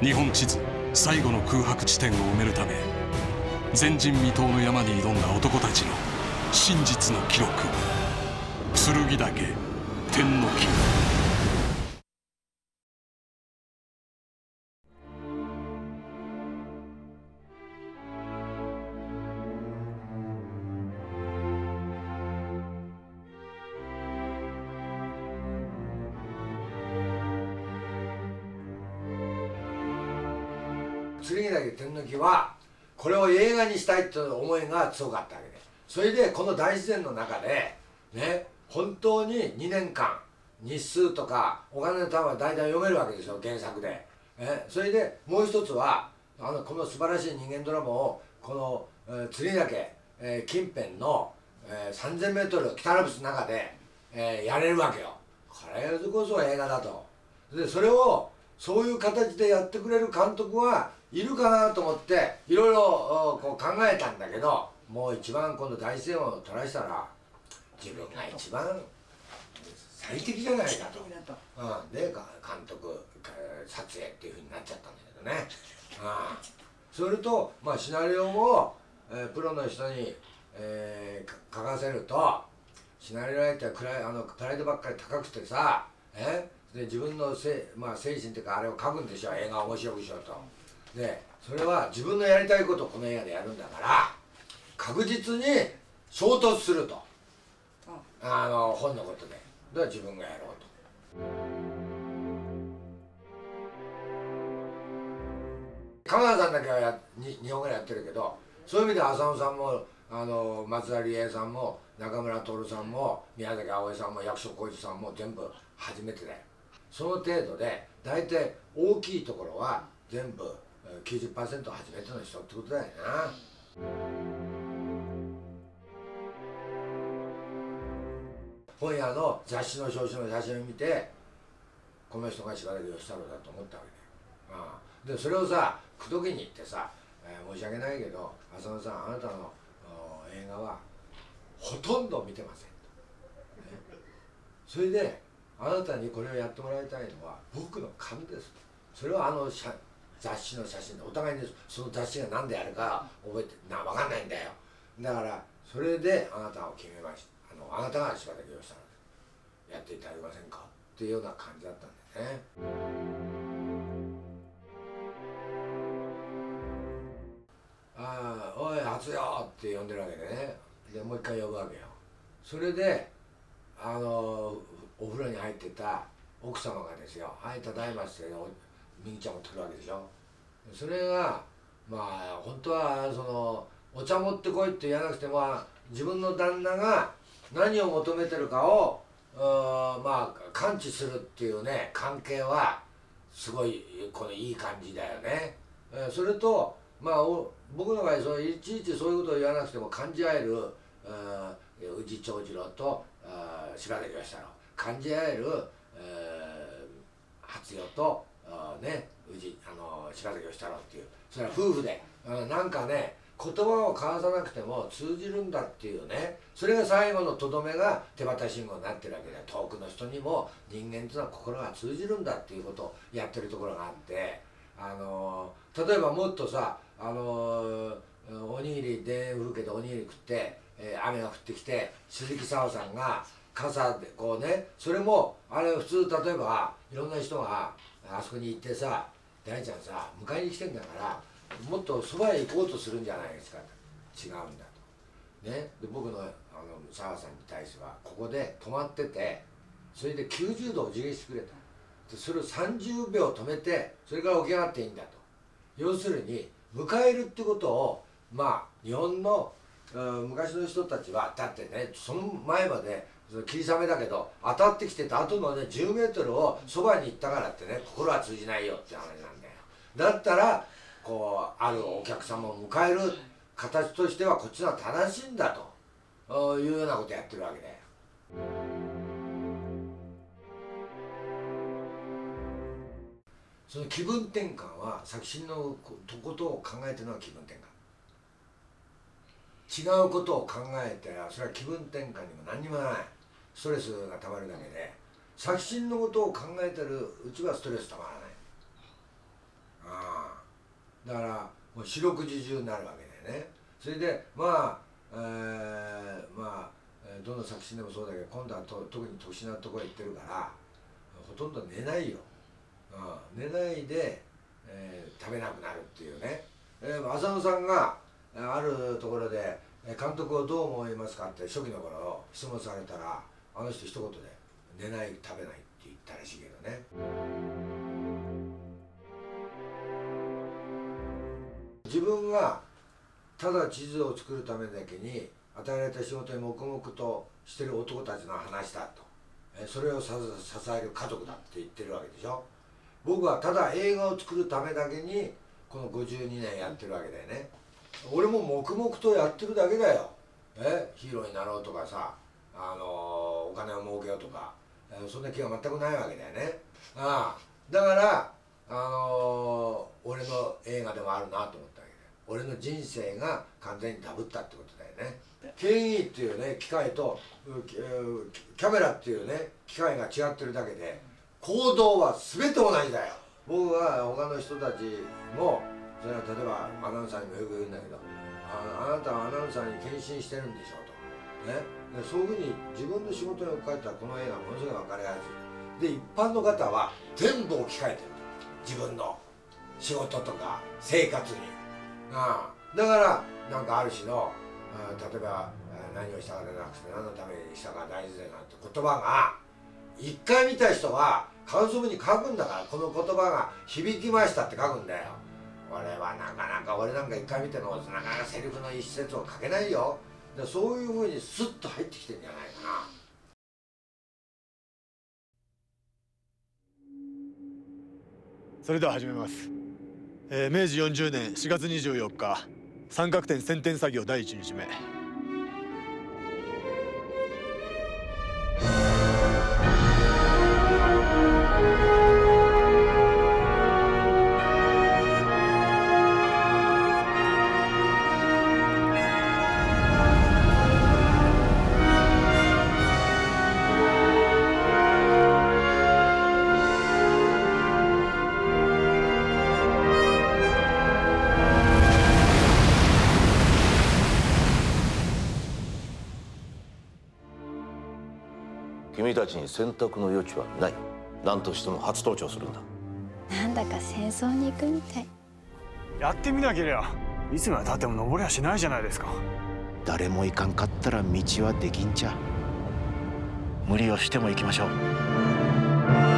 日本地図最後の空白地点を埋めるため前人未到の山に挑んだ男たちの真実の記録。剣岳天の木。剣岳天の木はこれを映画にしたいという思いが強かったわけで。それでこの大自然の中でね本当に2年間日数とかお金の単は大体読めるわけですよ原作で、えそれでもう一つはあのこの素晴らしい人間ドラマをこの、えー、剣岳、えー、近辺の、えー、3000m 北アルプスの中で、えー、やれるわけよ。これこそ映画だと。でそれをそういう形でやってくれる監督はいるかなと思っていろいろこう考えたんだけどもう一番今度大自然を撮らしたら自分が一番最適じゃないかと、うん、で監督撮影っていうふうになっちゃったんだけどね、うん、それと、まあ、シナリオも、えー、プロの人に、えー、書かせるとシナリオライターくらいあのプライドばっかり高くてさえで自分のせ、まあ、精神っていうかあれを書くんでしょ映画を面白くしようとでそれは自分のやりたいことをこの映画でやるんだから確実に衝突すると。あの本のことで。では自分がやろうと。鎌田さんだけはや日本ぐらいやってるけどそういう意味で浅野さんもあの松田理恵さんも中村徹さんも宮崎あおいさんも役所広司さんも全部初めてだよ。その程度で大体大きいところは全部90%初めての人ってことだよな。本屋の雑誌の表紙の写真を見てこの人が柴田義太郎だと思ったわけだよ、ああ。でそれをさ口説きに行ってさ、えー、申し訳ないけど浅野さんあなたの映画はほとんど見てません。と、ね、それであなたにこれをやってもらいたいのは僕の勘です。それはあの雑誌の写真でお互いにその雑誌が何であるか覚えてな分かんないんだよ。だからそれであなたを決めました。あのあなたが柴田清さんやっていただけませんか？っていうような感じだったんだよね。ああおい初よって呼んでるわけでね。でもう一回呼ぶわけよ。それであのお風呂に入ってた奥様がですよ「はいただいま」ってみぎちゃんを取るわけでしょ？それがまあ本当はそのお茶持ってこいって言わなくても自分の旦那が何を求めてるかをまあ感知するっていうね関係はすごいこのいい感じだよね。それとまあ僕の場合そのいちいちそういうことを言わなくても感じ合える宇治長次郎と柴田義太郎感じ合える、えー、初代とね宇治あの柴田義太郎っていうそれは夫婦で、うん、なんかね言葉を交わさなくても通じるんだっていうねそれが最後のとどめが手旗信号になってるわけで遠くの人にも人間っていうのは心が通じるんだっていうことをやってるところがあってあの例えばもっとさあのおにぎり田園風景でおにぎり食って、えー、雨が降ってきて鈴木沙央さんが傘でこうねそれもあれ普通例えばいろんな人があそこに行ってさ大ちゃんさ迎えに来てんだからもっとそばへ行こうとするんじゃないですか。違うんだと。ね、で僕のあの澤さんに対してはここで止まっててそれで90度お辞儀してくれた。でそれを30秒止めてそれから起き上がっていいんだと。要するに迎えるってことをまあ日本の昔の人たちはだってねその前まで霧雨だけど当たってきてた後のね10メートルをそばに行ったからってね心は通じないよって話なんだよ。だったらこうあるお客様を迎える形としてはこっちは正しいんだというようなことやってるわけだよ。その気分転換は作詞のことを考えてるのは気分転換違うことを考えてそれは気分転換にも何にもない。ストレスがたまるだけで。作詞のことを考えてるうちはストレスたまらない。ああ。だからもう四六時中になるわけだよね。それでまあ、えー、まあどの作品でもそうだけど今度はと特に特殊なところへ行ってるからほとんど寝ないよ、うん、寝ないで、えー、食べなくなるっていうね、えー、浅野さんがあるところで「監督をどう思いますか?」って初期の頃質問されたらあの人一言で「寝ない食べない」って言ったらしいけどね。自分がただ地図を作るためだけに与えられた仕事に黙々としてる男たちの話だとそれを支える家族だって言ってるわけでしょ僕はただ映画を作るためだけにこの52年やってるわけだよね俺も黙々とやってるだけだよ。え？ヒーローになろうとかさあのお金を儲けようとか。そんな気は全くないわけだよね。ああ。だからあの俺の映画でもあるなと思ったわけだよ。俺の人生が完全にダブったってことだよね。権威っていうね機械とキャメラっていうね機械が違ってるだけで行動は全て同じだよ。僕は他の人たちもそれは例えばアナウンサーにもよく言うんだけどあなたはアナウンサーに献身してるんでしょうと、ね、でそういうふうに自分の仕事に置き換えたらこの映画ものすごい分かりやすい。で一般の方は全部置き換えてる。自分の仕事とか生活に。ああ。だからなんかある種の例えば何をしたかじゃなくて何のためにしたか大事だなって言葉が一回見た人は感想文に書くんだからこの言葉が響きましたって書くんだよ。俺はなかなか俺なんか一回見てもなかなかセリフの一節を書けないよ。でそういうふうにスッと入ってきてんじゃないかな。それでは始めます、えー、明治40年4月24日三角点先天作業第1日目。ちに選択の余地はない。何としても初登頂するんだ。なんだか戦争に行くみたい。やってみなけりゃいつまでたっても登りはしないじゃないですか。誰も行かんかったら道はできんちゃ。無理をしても行きましょう